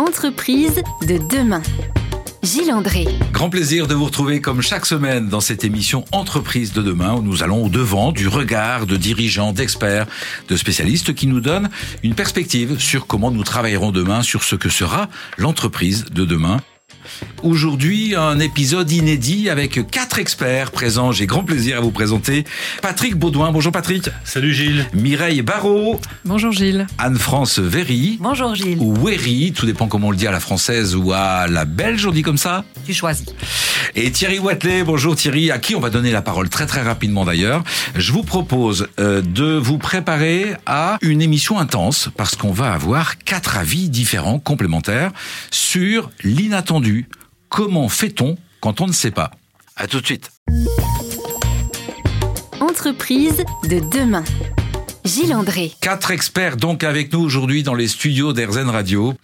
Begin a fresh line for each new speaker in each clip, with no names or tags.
Entreprise de demain. Gilles André.
Grand plaisir de vous retrouver comme chaque semaine dans cette émission Entreprise de demain où nous allons au devant du regard de dirigeants, d'experts, de spécialistes qui nous donnent une perspective sur comment nous travaillerons demain, sur ce que sera l'entreprise de demain. Aujourd'hui, un épisode inédit avec quatre experts présents. J'ai grand plaisir à vous présenter. Patrick Baudouin. Bonjour Patrick.
Salut Gilles.
Mireille Barrault.
Bonjour Gilles.
Anne-France Véry.
Bonjour Gilles.
Ou Wery, tout dépend comment on le dit à la française ou à la belge, on dit comme ça
Tu choisis.
Et Thierry Watley, bonjour Thierry, à qui on va donner la parole très très rapidement d'ailleurs. Je vous propose euh, de vous préparer à une émission intense parce qu'on va avoir quatre avis différents, complémentaires, sur l'inattendu. Comment fait-on quand on ne sait pas? À tout de suite.
Entreprise de demain. Gilles André.
Quatre experts donc avec nous aujourd'hui dans les studios d'Airzen Radio.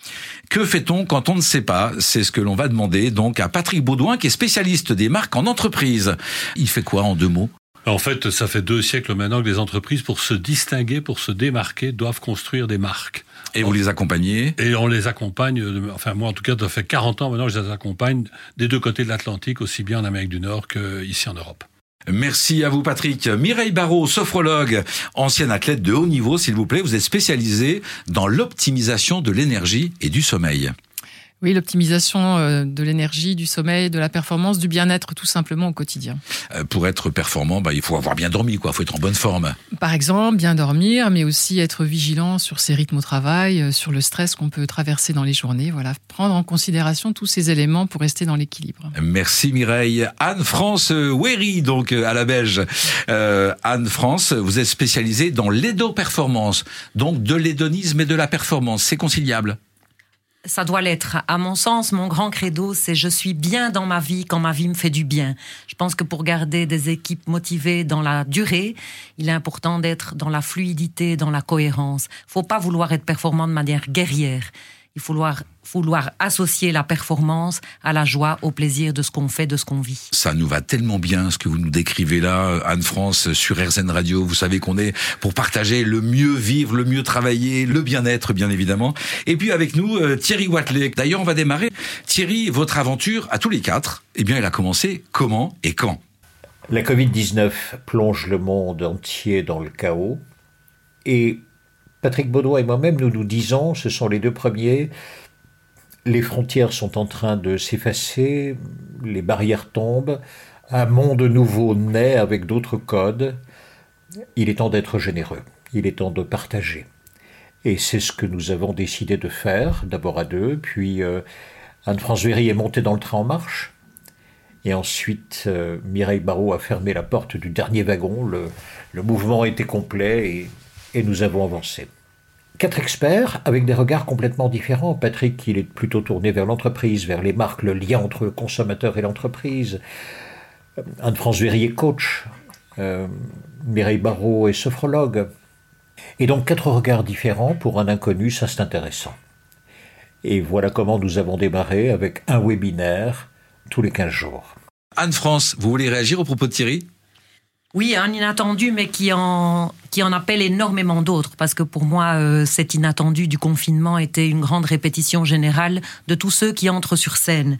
Que fait-on quand on ne sait pas? C'est ce que l'on va demander donc à Patrick Baudouin qui est spécialiste des marques en entreprise. Il fait quoi en deux mots?
En fait, ça fait deux siècles maintenant que les entreprises, pour se distinguer, pour se démarquer, doivent construire des marques.
Et vous les accompagnez
Et on les accompagne, euh, enfin moi en tout cas, ça fait 40 ans maintenant que je les accompagne des deux côtés de l'Atlantique, aussi bien en Amérique du Nord qu'ici en Europe.
Merci à vous Patrick. Mireille Barrault, sophrologue, ancienne athlète de haut niveau, s'il vous plaît, vous êtes spécialisée dans l'optimisation de l'énergie et du sommeil.
Oui, l'optimisation euh, de l'énergie, du sommeil, de la performance, du bien-être tout simplement au quotidien.
Euh, pour être performant, bah, il faut avoir bien dormi, quoi. Il faut être en bonne forme.
Par exemple, bien dormir, mais aussi être vigilant sur ses rythmes au travail, euh, sur le stress qu'on peut traverser dans les journées. Voilà, prendre en considération tous ces éléments pour rester dans l'équilibre.
Merci Mireille. Anne-France Wery, donc à la Belge. Euh, Anne-France, vous êtes spécialisée dans l'édo-performance, donc de l'hédonisme et de la performance. C'est conciliable
ça doit l'être. À mon sens, mon grand credo, c'est je suis bien dans ma vie quand ma vie me fait du bien. Je pense que pour garder des équipes motivées dans la durée, il est important d'être dans la fluidité, dans la cohérence. Faut pas vouloir être performant de manière guerrière. Il faut vouloir, vouloir associer la performance à la joie, au plaisir de ce qu'on fait, de ce qu'on vit.
Ça nous va tellement bien ce que vous nous décrivez là, Anne-France, sur RZN Radio. Vous savez qu'on est pour partager le mieux vivre, le mieux travailler, le bien-être, bien évidemment. Et puis avec nous, euh, Thierry Watley. D'ailleurs, on va démarrer. Thierry, votre aventure à tous les quatre, eh bien, elle a commencé comment et quand?
La Covid-19 plonge le monde entier dans le chaos. Et Patrick Baudouin et moi-même, nous nous disons, ce sont les deux premiers, les frontières sont en train de s'effacer, les barrières tombent, un monde nouveau naît avec d'autres codes. Il est temps d'être généreux, il est temps de partager. Et c'est ce que nous avons décidé de faire, d'abord à deux, puis euh, Anne-France Véry est montée dans le train en marche, et ensuite euh, Mireille Barrault a fermé la porte du dernier wagon, le, mouvement était complet et et nous avons avancé. Quatre experts avec des regards complètement différents. Patrick, il est plutôt tourné vers l'entreprise, vers les marques, le lien entre le consommateur et l'entreprise. Anne-France Véry est coach. Euh, Mireille Barrault est sophrologue. Et donc quatre regards différents pour un inconnu, ça c'est intéressant. Et voilà comment nous avons démarré avec un webinaire tous les 15 jours.
Anne-France, vous voulez réagir au propos de Thierry?
Oui, un inattendu, mais qui en, qui en appelle énormément d'autres, parce que pour moi, euh, cet inattendu du confinement était une grande répétition générale de tous ceux qui entrent sur scène.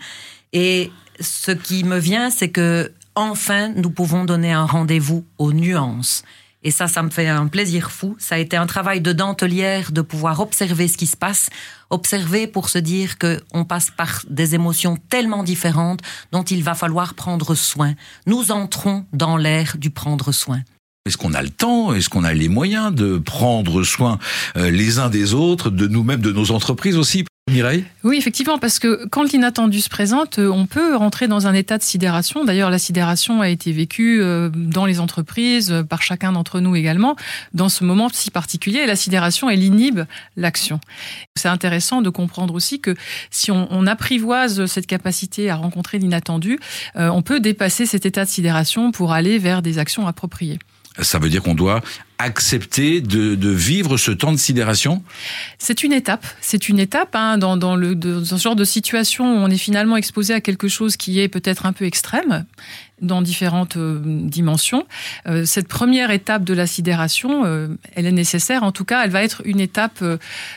Et ce qui me vient, c'est que enfin, nous pouvons donner un rendez-vous aux nuances. Et ça, ça me fait un plaisir fou. Ça a été un travail de dentelière de pouvoir observer ce qui se passe, observer pour se dire que on passe par des émotions tellement différentes dont il va falloir prendre soin. Nous entrons dans l'ère du prendre soin.
Est-ce qu'on a le temps? Est-ce qu'on a les moyens de prendre soin euh, les uns des autres, de nous-mêmes, de nos entreprises aussi? Mireille?
Oui, effectivement, parce que quand l'inattendu se présente, euh, on peut rentrer dans un état de sidération. D'ailleurs, la sidération a été vécue euh, dans les entreprises, par chacun d'entre nous également, dans ce moment si particulier. La sidération, elle inhibe l'action. C'est intéressant de comprendre aussi que si on, apprivoise cette capacité à rencontrer l'inattendu, on peut dépasser cet état de sidération pour aller vers des actions appropriées.
Ça veut dire qu'on doit accepter de, de, vivre ce temps de sidération?
C'est une étape. C'est une étape hein, dans, dans, le, dans ce genre de situation où on est finalement exposé à quelque chose qui est peut-être un peu extrême dans différentes euh, dimensions. Euh, cette première étape de la sidération, euh, elle est nécessaire. En tout cas, elle va être une étape,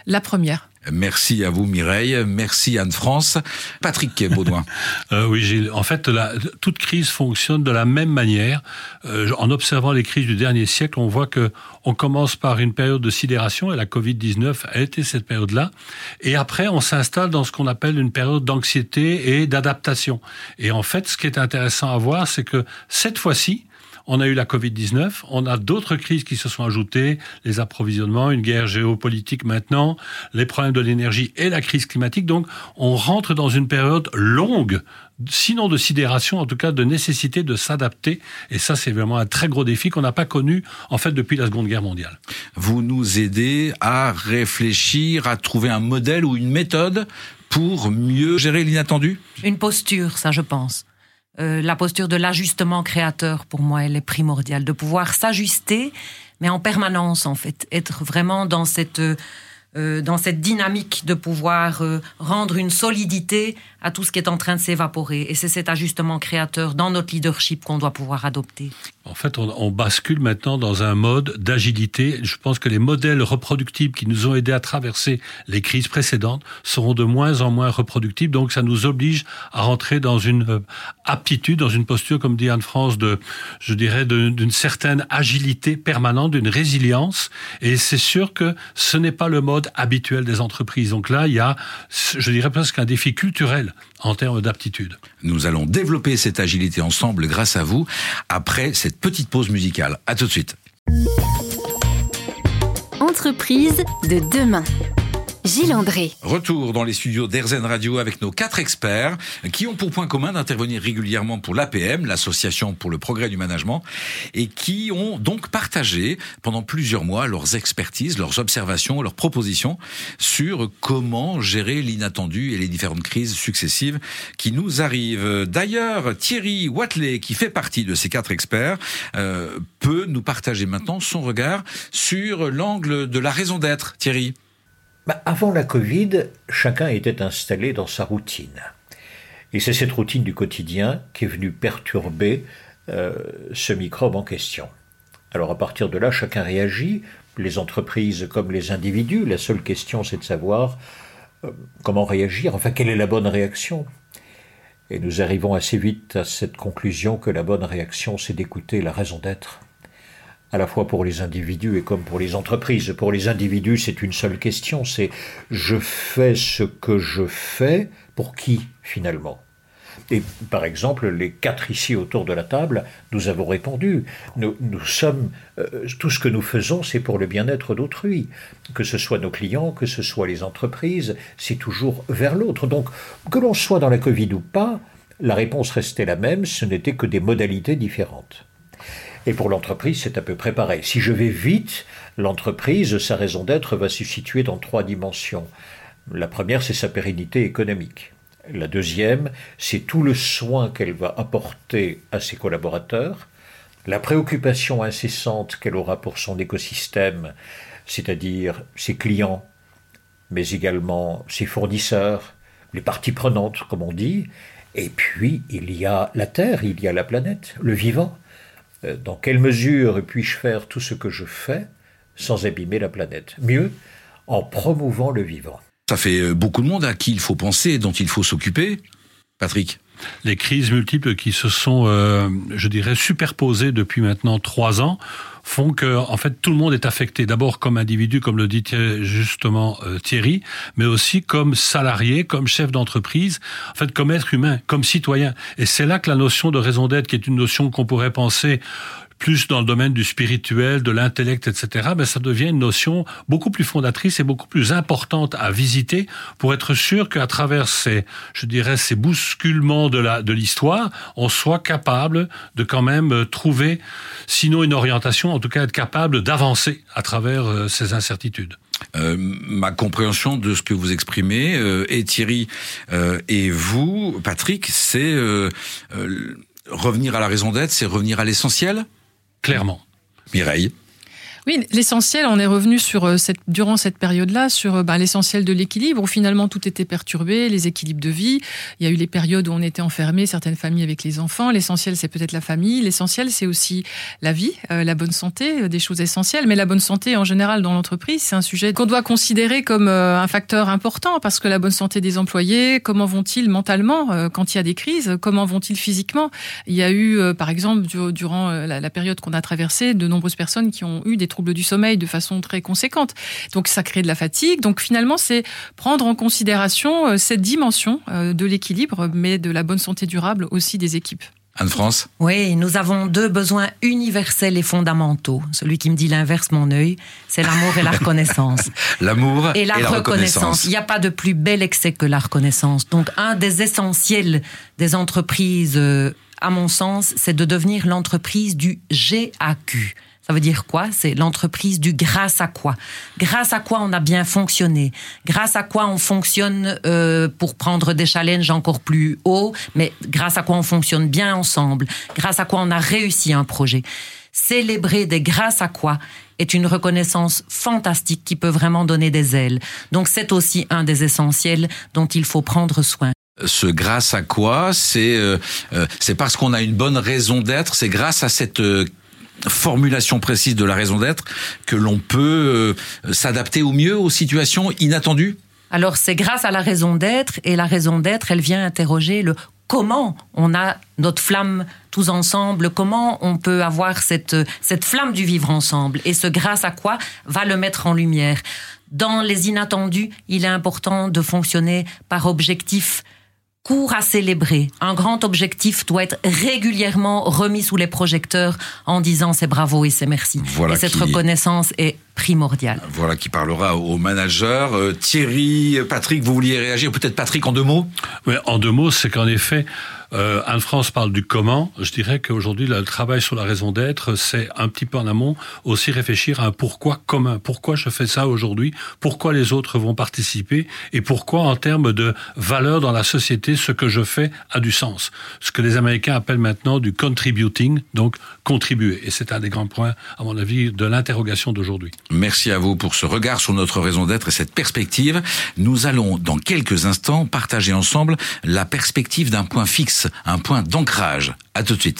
la première.
Merci à vous Mireille, merci Anne-France. Patrick Baudouin.
euh, oui, Gilles. En fait, la, toute crise fonctionne de la même manière. Euh, en observant les crises du dernier siècle, on voit que on commence par une période de sidération et la Covid-19 a été cette période-là. Et après, on s'installe dans ce qu'on appelle une période d'anxiété et d'adaptation. Et en fait, ce qui est intéressant à voir, c'est que cette fois-ci, on a eu la Covid-19, on a d'autres crises qui se sont ajoutées, les approvisionnements, une guerre géopolitique maintenant, les problèmes de l'énergie et la crise climatique. Donc, on rentre dans une période longue sinon de sidération, en tout cas de nécessité de s'adapter. Et ça, c'est vraiment un très gros défi qu'on n'a pas connu, en fait, depuis la Seconde Guerre mondiale.
Vous nous aidez à réfléchir, à trouver un modèle ou une méthode pour mieux gérer l'inattendu?
Une posture, ça, je pense. Euh, la posture de l'ajustement créateur, pour moi, elle est primordiale. De pouvoir s'ajuster, mais en permanence, en fait. Être vraiment dans cette, euh, dans cette dynamique de pouvoir euh, rendre une solidité à tout ce qui est en train de s'évaporer. Et c'est cet ajustement créateur dans notre leadership qu'on doit pouvoir adopter.
En fait, on, bascule maintenant dans un mode d'agilité. Je pense que les modèles reproductibles qui nous ont aidés à traverser les crises précédentes seront de moins en moins reproductibles. Donc, ça nous oblige à rentrer dans une euh, aptitude, dans une posture, comme dit Anne-France, de, je dirais, d'une certaine agilité permanente, d'une résilience. Et c'est sûr que ce n'est pas le mode habituel des entreprises. Donc là, il y a, je dirais presque un défi culturel en termes d'aptitude.
Nous allons développer cette agilité ensemble grâce à vous après cette petite pause musicale. À tout de suite.
Entreprise de demain. Gilles André.
Retour dans les studios d'Airzen Radio avec nos quatre experts qui ont pour point commun d'intervenir régulièrement pour l'APM, l'Association pour le progrès du management, et qui ont donc partagé pendant plusieurs mois leurs expertises, leurs observations, leurs propositions sur comment gérer l'inattendu et les différentes crises successives qui nous arrivent. D'ailleurs, Thierry Watley, qui fait partie de ces quatre experts, euh, peut nous partager maintenant son regard sur l'angle de la raison d'être. Thierry.
Bah, avant la Covid, chacun était installé dans sa routine. Et c'est cette routine du quotidien qui est venue perturber euh, ce microbe en question. Alors à partir de là, chacun réagit, les entreprises comme les individus. La seule question, c'est de savoir euh, comment réagir, enfin quelle est la bonne réaction? Et nous arrivons assez vite à cette conclusion que la bonne réaction, c'est d'écouter la raison d'être à la fois pour les individus et comme pour les entreprises. Pour les individus, c'est une seule question, c'est je fais ce que je fais pour qui finalement? Et par exemple, les quatre ici autour de la table, nous avons répondu. Nous, sommes, euh, tout ce que nous faisons, c'est pour le bien-être d'autrui. Que ce soit nos clients, que ce soit les entreprises, c'est toujours vers l'autre. Donc, que l'on soit dans la Covid ou pas, la réponse restait la même, ce n'était que des modalités différentes. Et pour l'entreprise, c'est à peu près pareil. Si je vais vite, l'entreprise, sa raison d'être va se situer dans trois dimensions. La première, c'est sa pérennité économique. La deuxième, c'est tout le soin qu'elle va apporter à ses collaborateurs, la préoccupation incessante qu'elle aura pour son écosystème, c'est-à-dire ses clients, mais également ses fournisseurs, les parties prenantes, comme on dit, et puis il y a la Terre, il y a la planète, le vivant. Euh, dans quelle mesure puis-je faire tout ce que je fais sans abîmer la planète? Mieux, en promouvant le vivant.
Ça fait euh, beaucoup de monde à qui il faut penser, dont il faut s'occuper. Patrick
les crises multiples qui se sont, euh, je dirais, superposées depuis maintenant trois ans font que, en fait, tout le monde est affecté. D'abord comme individu, comme le dit justement Thierry, mais aussi comme salarié, comme chef d'entreprise, en fait, comme être humain, comme citoyen. Et c'est là que la notion de raison d'être, qui est une notion qu'on pourrait penser plus dans le domaine du spirituel, de l'intellect, etc., ben ça devient une notion beaucoup plus fondatrice et beaucoup plus importante à visiter pour être sûr qu'à travers ces, je dirais, ces bousculements de la de l'histoire, on soit capable de quand même euh, trouver, sinon une orientation, en tout cas être capable d'avancer à travers euh, ces incertitudes.
Euh, ma compréhension de ce que vous exprimez, euh, et Thierry euh, et vous, Patrick, c'est euh, revenir à la raison d'être, c'est revenir à l'essentiel?
Clairement.
Mireille
Oui, l'essentiel, on est revenu sur euh, cette, durant cette période-là sur euh, bah, l'essentiel de l'équilibre où finalement tout était perturbé, les équilibres de vie. Il y a eu les périodes où on était enfermé, certaines familles avec les enfants. L'essentiel, c'est peut-être la famille. L'essentiel, c'est aussi la vie, euh, la bonne santé, des choses essentielles. Mais la bonne santé, en général, dans l'entreprise, c'est un sujet qu'on doit considérer comme un facteur important parce que la bonne santé des employés, comment vont-ils mentalement quand il y a des crises? Comment vont-ils physiquement? Il y a eu, par exemple, durant la période qu'on a traversée, de nombreuses personnes qui ont eu des troubles du sommeil de façon très conséquente. Donc ça crée de la fatigue. Donc finalement, c'est prendre en considération euh, cette dimension euh, de l'équilibre, mais de la bonne santé durable aussi des équipes.
Anne-France
Oui, nous avons deux besoins universels et fondamentaux. Celui qui me dit l'inverse, mon œil, c'est l'amour et la reconnaissance.
l'amour
et la, reconnaissance. Il n'y a pas de plus bel excès que la reconnaissance. Donc, un des essentiels des entreprises, euh, à mon sens, c'est de devenir l'entreprise du GAQ. Ça veut dire quoi? C'est l'entreprise du grâce à quoi? Grâce à quoi on a bien fonctionné? Grâce à quoi on fonctionne euh, pour prendre des challenges encore plus hauts Mais grâce à quoi on fonctionne bien ensemble? Grâce à quoi on a réussi un projet? Célébrer des grâce à quoi est une reconnaissance fantastique qui peut vraiment donner des ailes. Donc c'est aussi un des essentiels dont il faut prendre soin.
Ce grâce à quoi c'est euh, euh, c'est parce qu'on a une bonne raison d'être c'est grâce à cette formulation précise de la raison d'être que l'on peut euh, s'adapter au mieux aux situations inattendues?
Alors c'est grâce à la raison d'être et la raison d'être, elle vient interroger le comment on a notre flamme tous ensemble, comment on peut avoir cette, cette flamme du vivre ensemble et ce grâce à quoi va le mettre en lumière. Dans les inattendus, il est important de fonctionner par objectif court à célébrer. Un grand objectif doit être régulièrement remis sous les projecteurs en disant c'est bravo et c'est merci. et cette reconnaissance est primordiale.
Voilà qui parlera au manager. Euh, Thierry, Patrick, vous vouliez réagir Peut-être Patrick en deux mots?
Oui, en deux mots, c'est qu'en effet, euh, Anne-France parle du comment. Je dirais qu'aujourd'hui, le travail sur la raison d'être, c'est un petit peu en amont aussi réfléchir à un pourquoi commun. Pourquoi je fais ça aujourd'hui? Pourquoi les autres vont participer? Et pourquoi, en termes de valeur dans la société, ce que je fais a du sens? Ce que les Américains appellent maintenant du contributing, donc contribuer. Et c'est un des grands points, à mon avis, de l'interrogation d'aujourd'hui.
Merci à vous pour ce regard sur notre raison d'être et cette perspective. Nous allons, dans quelques instants, partager ensemble la perspective d'un point fixe un point d'ancrage. À tout de suite.